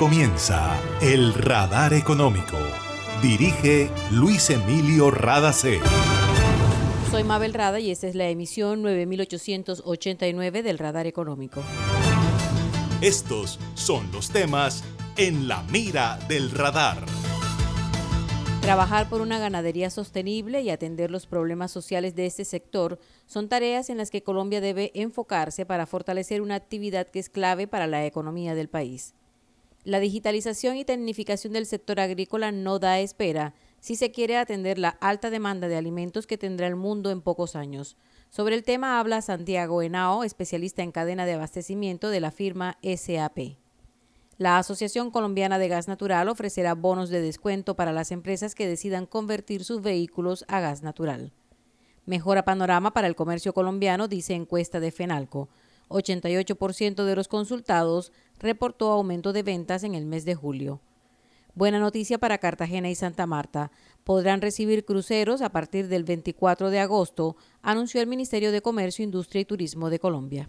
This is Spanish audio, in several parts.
comienza El Radar Económico. Dirige Luis Emilio Radacé. Soy Mabel Rada y esta es la emisión 9889 del Radar Económico. Estos son los temas en la mira del radar. Trabajar por una ganadería sostenible y atender los problemas sociales de este sector son tareas en las que Colombia debe enfocarse para fortalecer una actividad que es clave para la economía del país. La digitalización y tecnificación del sector agrícola no da espera si se quiere atender la alta demanda de alimentos que tendrá el mundo en pocos años. Sobre el tema habla Santiago Henao, especialista en cadena de abastecimiento de la firma SAP. La Asociación Colombiana de Gas Natural ofrecerá bonos de descuento para las empresas que decidan convertir sus vehículos a gas natural. Mejora panorama para el comercio colombiano, dice encuesta de FENALCO. 88% de los consultados reportó aumento de ventas en el mes de julio. Buena noticia para Cartagena y Santa Marta. Podrán recibir cruceros a partir del 24 de agosto, anunció el Ministerio de Comercio, Industria y Turismo de Colombia.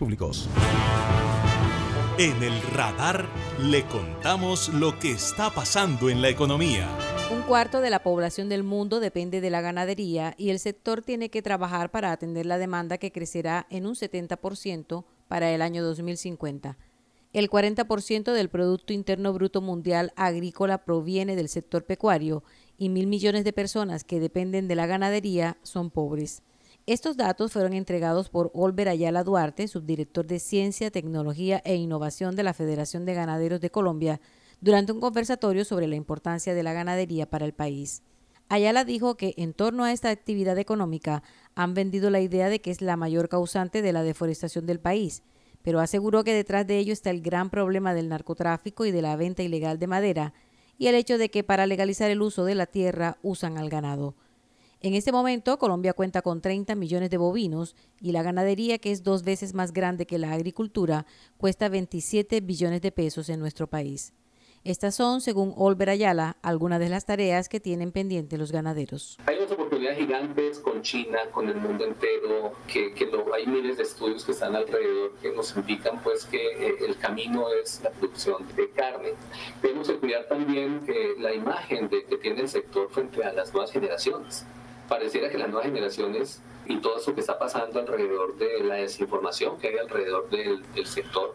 Públicos. En el radar le contamos lo que está pasando en la economía. Un cuarto de la población del mundo depende de la ganadería y el sector tiene que trabajar para atender la demanda que crecerá en un 70% para el año 2050. El 40% del Producto Interno Bruto Mundial agrícola proviene del sector pecuario y mil millones de personas que dependen de la ganadería son pobres. Estos datos fueron entregados por Olver Ayala Duarte, subdirector de Ciencia, Tecnología e Innovación de la Federación de Ganaderos de Colombia, durante un conversatorio sobre la importancia de la ganadería para el país. Ayala dijo que en torno a esta actividad económica han vendido la idea de que es la mayor causante de la deforestación del país, pero aseguró que detrás de ello está el gran problema del narcotráfico y de la venta ilegal de madera, y el hecho de que para legalizar el uso de la tierra usan al ganado. En este momento, Colombia cuenta con 30 millones de bovinos y la ganadería, que es dos veces más grande que la agricultura, cuesta 27 billones de pesos en nuestro país. Estas son, según Olver Ayala, algunas de las tareas que tienen pendientes los ganaderos. Hay unas oportunidades gigantes con China, con el mundo entero, que, que lo, hay miles de estudios que están alrededor que nos indican pues que eh, el camino es la producción de carne. Tenemos que cuidar también que la imagen de, que tiene el sector frente a las nuevas generaciones pareciera que las nuevas generaciones y todo eso que está pasando alrededor de la desinformación que hay alrededor del, del sector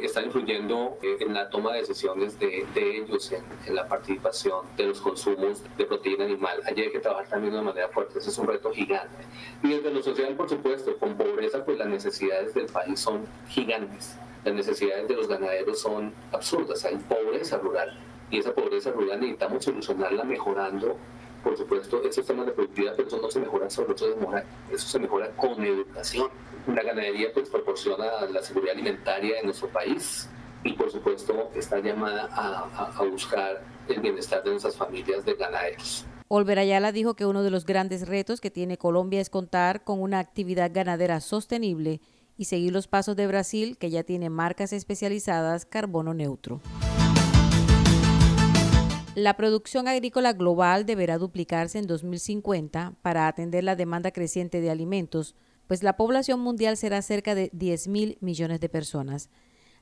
está influyendo en la toma de decisiones de, ellos, en, en, la participación de los consumos de proteína animal. Allí hay que trabajar también de una manera fuerte, ese es un reto gigante. Y desde lo social, por supuesto, con pobreza, pues las necesidades del país son gigantes. Las necesidades de los ganaderos son absurdas, hay pobreza rural. Y esa pobreza rural necesitamos solucionarla mejorando por supuesto, esos temas de productividad, pero eso no se mejora solo, eso se mejora, eso se mejora con educación. La ganadería pues proporciona la seguridad alimentaria de nuestro país y por supuesto está llamada a, a, a buscar el bienestar de nuestras familias de ganaderos. Olver Ayala dijo que uno de los grandes retos que tiene Colombia es contar con una actividad ganadera sostenible y seguir los pasos de Brasil, que ya tiene marcas especializadas carbono neutro. La producción agrícola global deberá duplicarse en 2050 para atender la demanda creciente de alimentos, pues la población mundial será cerca de 10 mil millones de personas.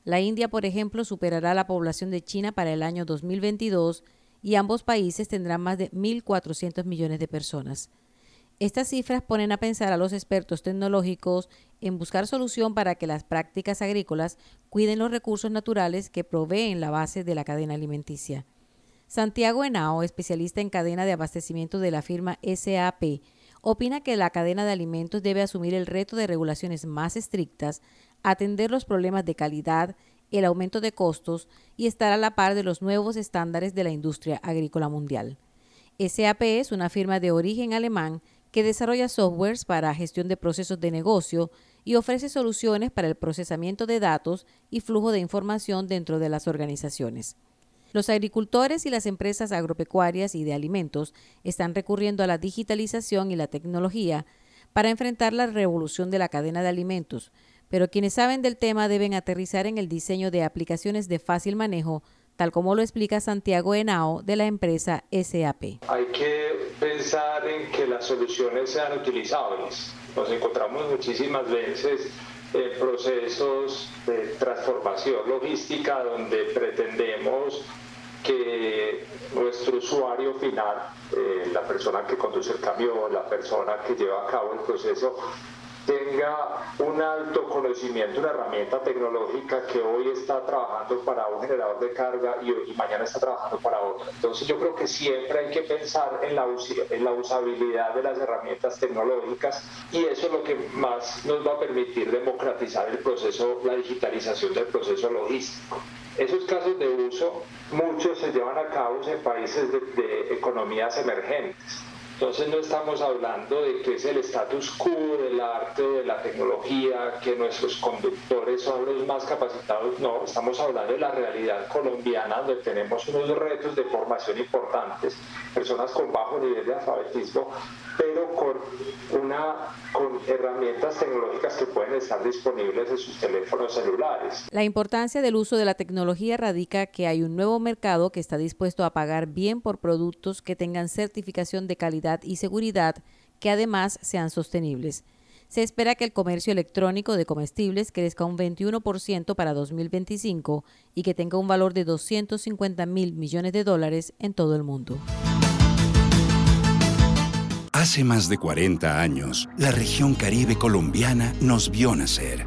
La India, por ejemplo, superará la población de China para el año 2022 y ambos países tendrán más de 1.400 millones de personas. Estas cifras ponen a pensar a los expertos tecnológicos en buscar solución para que las prácticas agrícolas cuiden los recursos naturales que proveen la base de la cadena alimenticia. Santiago Henao, especialista en cadena de abastecimiento de la firma SAP, opina que la cadena de alimentos debe asumir el reto de regulaciones más estrictas, atender los problemas de calidad, el aumento de costos y estar a la par de los nuevos estándares de la industria agrícola mundial. SAP es una firma de origen alemán que desarrolla softwares para gestión de procesos de negocio y ofrece soluciones para el procesamiento de datos y flujo de información dentro de las organizaciones. Los agricultores y las empresas agropecuarias y de alimentos están recurriendo a la digitalización y la tecnología para enfrentar la revolución de la cadena de alimentos, pero quienes saben del tema deben aterrizar en el diseño de aplicaciones de fácil manejo, tal como lo explica Santiago Henao de la empresa SAP. Hay que pensar en que las soluciones sean utilizables. Nos encontramos muchísimas veces procesos de transformación logística donde pretendemos que nuestro usuario final, eh, la persona que conduce el camión, la persona que lleva a cabo el proceso, tenga un alto conocimiento, una herramienta tecnológica que hoy está trabajando para un generador de carga y, mañana está trabajando para otro. Entonces yo creo que siempre hay que pensar en la, en la usabilidad de las herramientas tecnológicas y eso es lo que más nos va a permitir democratizar el proceso, la digitalización del proceso logístico. Esos casos de uso, muchos se llevan a cabo en países de economías emergentes entonces no estamos hablando de que es el status quo del arte, de la tecnología, que nuestros conductores son los más capacitados, no, estamos hablando de la realidad colombiana donde tenemos unos retos de formación importantes, personas con bajo nivel de alfabetismo, pero con, una, con herramientas tecnológicas que pueden estar disponibles en sus teléfonos celulares. La importancia del uso de la tecnología radica que hay un nuevo mercado que está dispuesto a pagar bien por productos que tengan certificación de y seguridad que además sean sostenibles. Se espera que el comercio electrónico de comestibles crezca un 21% para 2025 y que tenga un valor de 250 mil millones de dólares en todo el mundo. Hace más de 40 años, la región caribe colombiana nos vio nacer.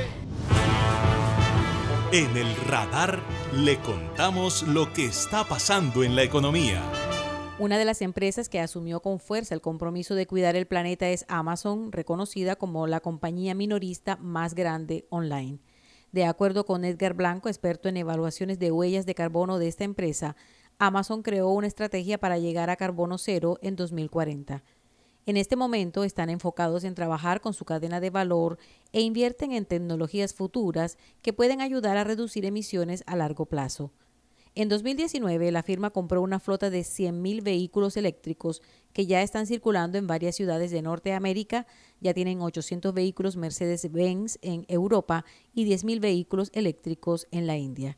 En el radar le contamos lo que está pasando en la economía. Una de las empresas que asumió con fuerza el compromiso de cuidar el planeta es Amazon, reconocida como la compañía minorista más grande online. De acuerdo con Edgar Blanco, experto en evaluaciones de huellas de carbono de esta empresa, Amazon creó una estrategia para llegar a carbono cero en 2040. En este momento están enfocados en trabajar con su cadena de valor e invierten en tecnologías futuras que pueden ayudar a reducir emisiones a largo plazo. En 2019, la firma compró una flota de 100.000 vehículos eléctricos que ya están circulando en varias ciudades de Norteamérica, ya tienen 800 vehículos Mercedes-Benz en Europa y 10.000 vehículos eléctricos en la India.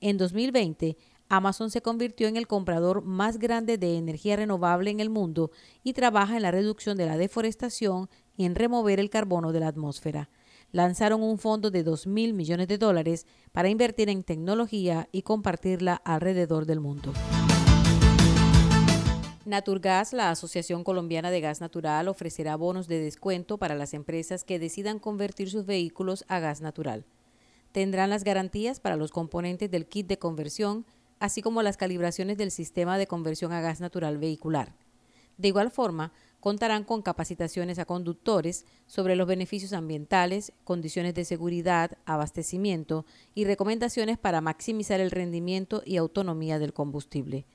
En 2020, Amazon se convirtió en el comprador más grande de energía renovable en el mundo y trabaja en la reducción de la deforestación y en remover el carbono de la atmósfera. lanzaron un fondo de 2 mil millones de dólares para invertir en tecnología y compartirla alrededor del mundo. Naturgas, la Asociación Colombiana de Gas Natural, ofrecerá bonos de descuento para las empresas que decidan convertir sus vehículos a gas natural. Tendrán las garantías para los componentes del kit de conversión, así como las calibraciones del sistema de conversión a gas natural vehicular. De igual forma, contarán con capacitaciones a conductores sobre los beneficios ambientales, condiciones de seguridad, abastecimiento y recomendaciones para maximizar el rendimiento y autonomía del combustible.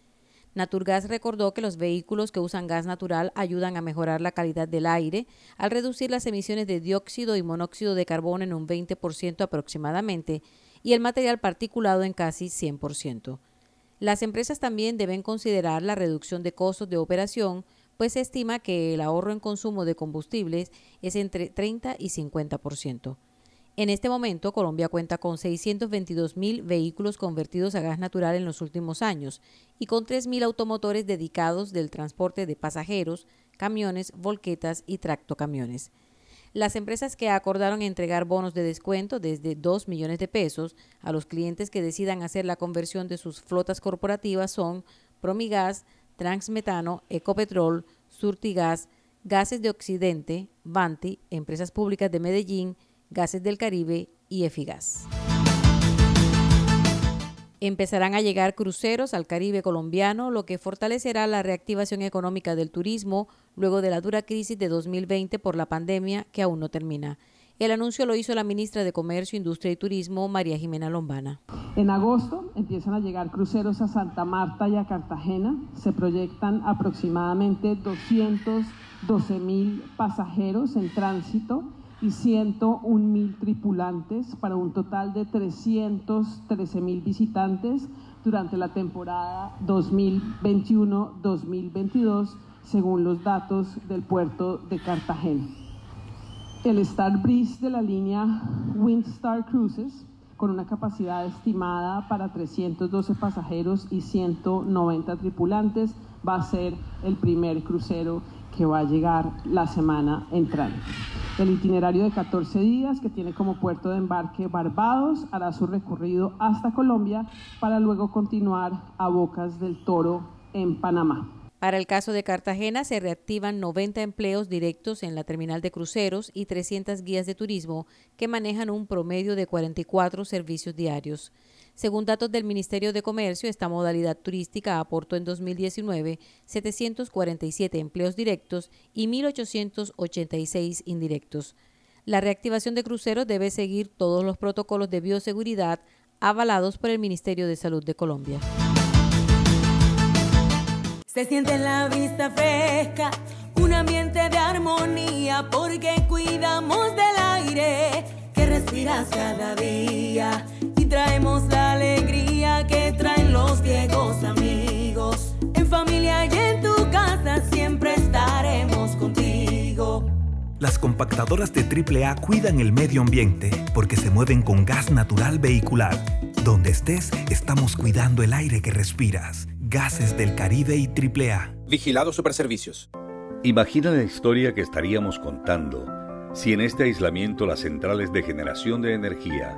Naturgas recordó que los vehículos que usan gas natural ayudan a mejorar la calidad del aire al reducir las emisiones de dióxido y monóxido de carbono en un 20% aproximadamente y el material particulado en casi 100%. Las empresas también deben considerar la reducción de costos de operación, pues se estima que el ahorro en consumo de combustibles es entre 30 y 50%. En este momento, Colombia cuenta con 622 mil vehículos convertidos a gas natural en los últimos años y con 3 mil automotores dedicados del transporte de pasajeros, camiones, volquetas y tractocamiones. Las empresas que acordaron entregar bonos de descuento desde 2 millones de pesos a los clientes que decidan hacer la conversión de sus flotas corporativas son Promigas, Transmetano, Ecopetrol, Surtigas, Gases de Occidente, Banti, Empresas Públicas de Medellín, Gases del Caribe y Efigas. Empezarán a llegar cruceros al Caribe colombiano, lo que fortalecerá la reactivación económica del turismo luego de la dura crisis de 2020 por la pandemia que aún no termina. El anuncio lo hizo la ministra de Comercio, Industria y Turismo, María Jimena Lombana. En agosto empiezan a llegar cruceros a Santa Marta y a Cartagena. Se proyectan aproximadamente 212 mil pasajeros en tránsito y 101 mil tripulantes para un total de 313 mil visitantes durante la temporada 2021-2022 según los datos del puerto de Cartagena. El Star Breeze de la línea Windstar Cruises con una capacidad estimada para 312 pasajeros y 190 tripulantes va a ser el primer crucero que va a llegar la semana entrante. El itinerario de 14 días, que tiene como puerto de embarque Barbados, hará su recorrido hasta Colombia para luego continuar a Bocas del Toro en Panamá. Para el caso de Cartagena se reactivan 90 empleos directos en la terminal de cruceros y 300 guías de turismo que manejan un promedio de 44 servicios diarios. Según datos del Ministerio de Comercio, esta modalidad turística aportó en 2019 747 empleos directos y 1.886 indirectos. La reactivación de cruceros debe seguir todos los protocolos de bioseguridad avalados por el Ministerio de Salud de Colombia. Se siente en la vista fresca, un ambiente de armonía, porque cuidamos del aire que respiras cada día traemos la alegría que traen los viejos amigos. En familia y en tu casa siempre estaremos contigo. Las compactadoras de AAA cuidan el medio ambiente porque se mueven con gas natural vehicular. Donde estés, estamos cuidando el aire que respiras. Gases del Caribe y AAA. Vigilado Superservicios. Imagina la historia que estaríamos contando si en este aislamiento las centrales de generación de energía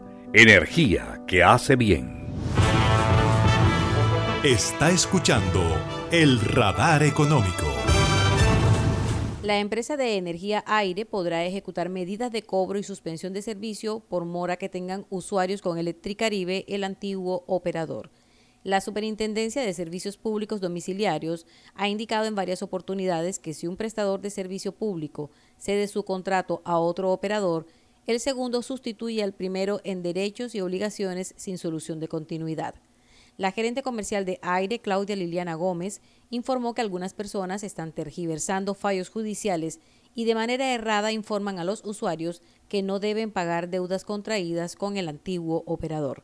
Energía que hace bien. Está escuchando el radar económico. La empresa de energía aire podrá ejecutar medidas de cobro y suspensión de servicio por mora que tengan usuarios con Electricaribe, el antiguo operador. La Superintendencia de Servicios Públicos Domiciliarios ha indicado en varias oportunidades que si un prestador de servicio público cede su contrato a otro operador, el segundo sustituye al primero en derechos y obligaciones sin solución de continuidad. La gerente comercial de Aire, Claudia Liliana Gómez, informó que algunas personas están tergiversando fallos judiciales y de manera errada informan a los usuarios que no deben pagar deudas contraídas con el antiguo operador.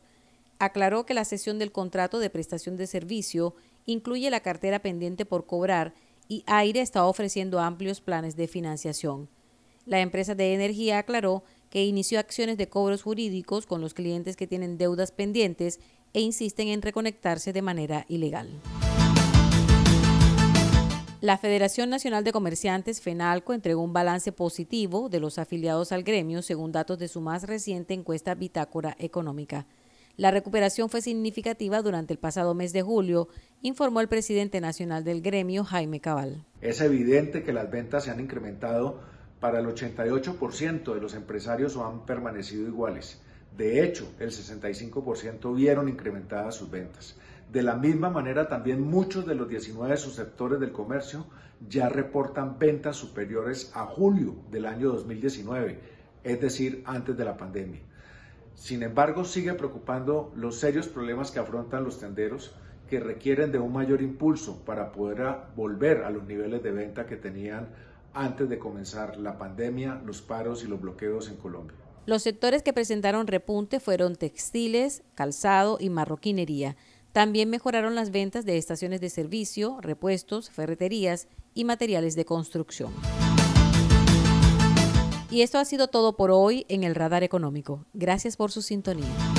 Aclaró que la cesión del contrato de prestación de servicio incluye la cartera pendiente por cobrar y Aire está ofreciendo amplios planes de financiación. La empresa de energía aclaró que inició acciones de cobros jurídicos con los clientes que tienen deudas pendientes e insisten en reconectarse de manera ilegal. La Federación Nacional de Comerciantes, FENALCO, entregó un balance positivo de los afiliados al gremio según datos de su más reciente encuesta Bitácora Económica. La recuperación fue significativa durante el pasado mes de julio, informó el presidente nacional del gremio, Jaime Cabal. Es evidente que las ventas se han incrementado para el 88% de los empresarios han permanecido iguales. De hecho, el 65% vieron incrementadas sus ventas. De la misma manera, también muchos de los 19 subsectores del comercio ya reportan ventas superiores a julio del año 2019, es decir, antes de la pandemia. Sin embargo, sigue preocupando los serios problemas que afrontan los tenderos que requieren de un mayor impulso para poder volver a los niveles de venta que tenían antes de comenzar la pandemia, los paros y los bloqueos en Colombia. Los sectores que presentaron repunte fueron textiles, calzado y marroquinería. También mejoraron las ventas de estaciones de servicio, repuestos, ferreterías y materiales de construcción. Y esto ha sido todo por hoy en el Radar Económico. Gracias por su sintonía.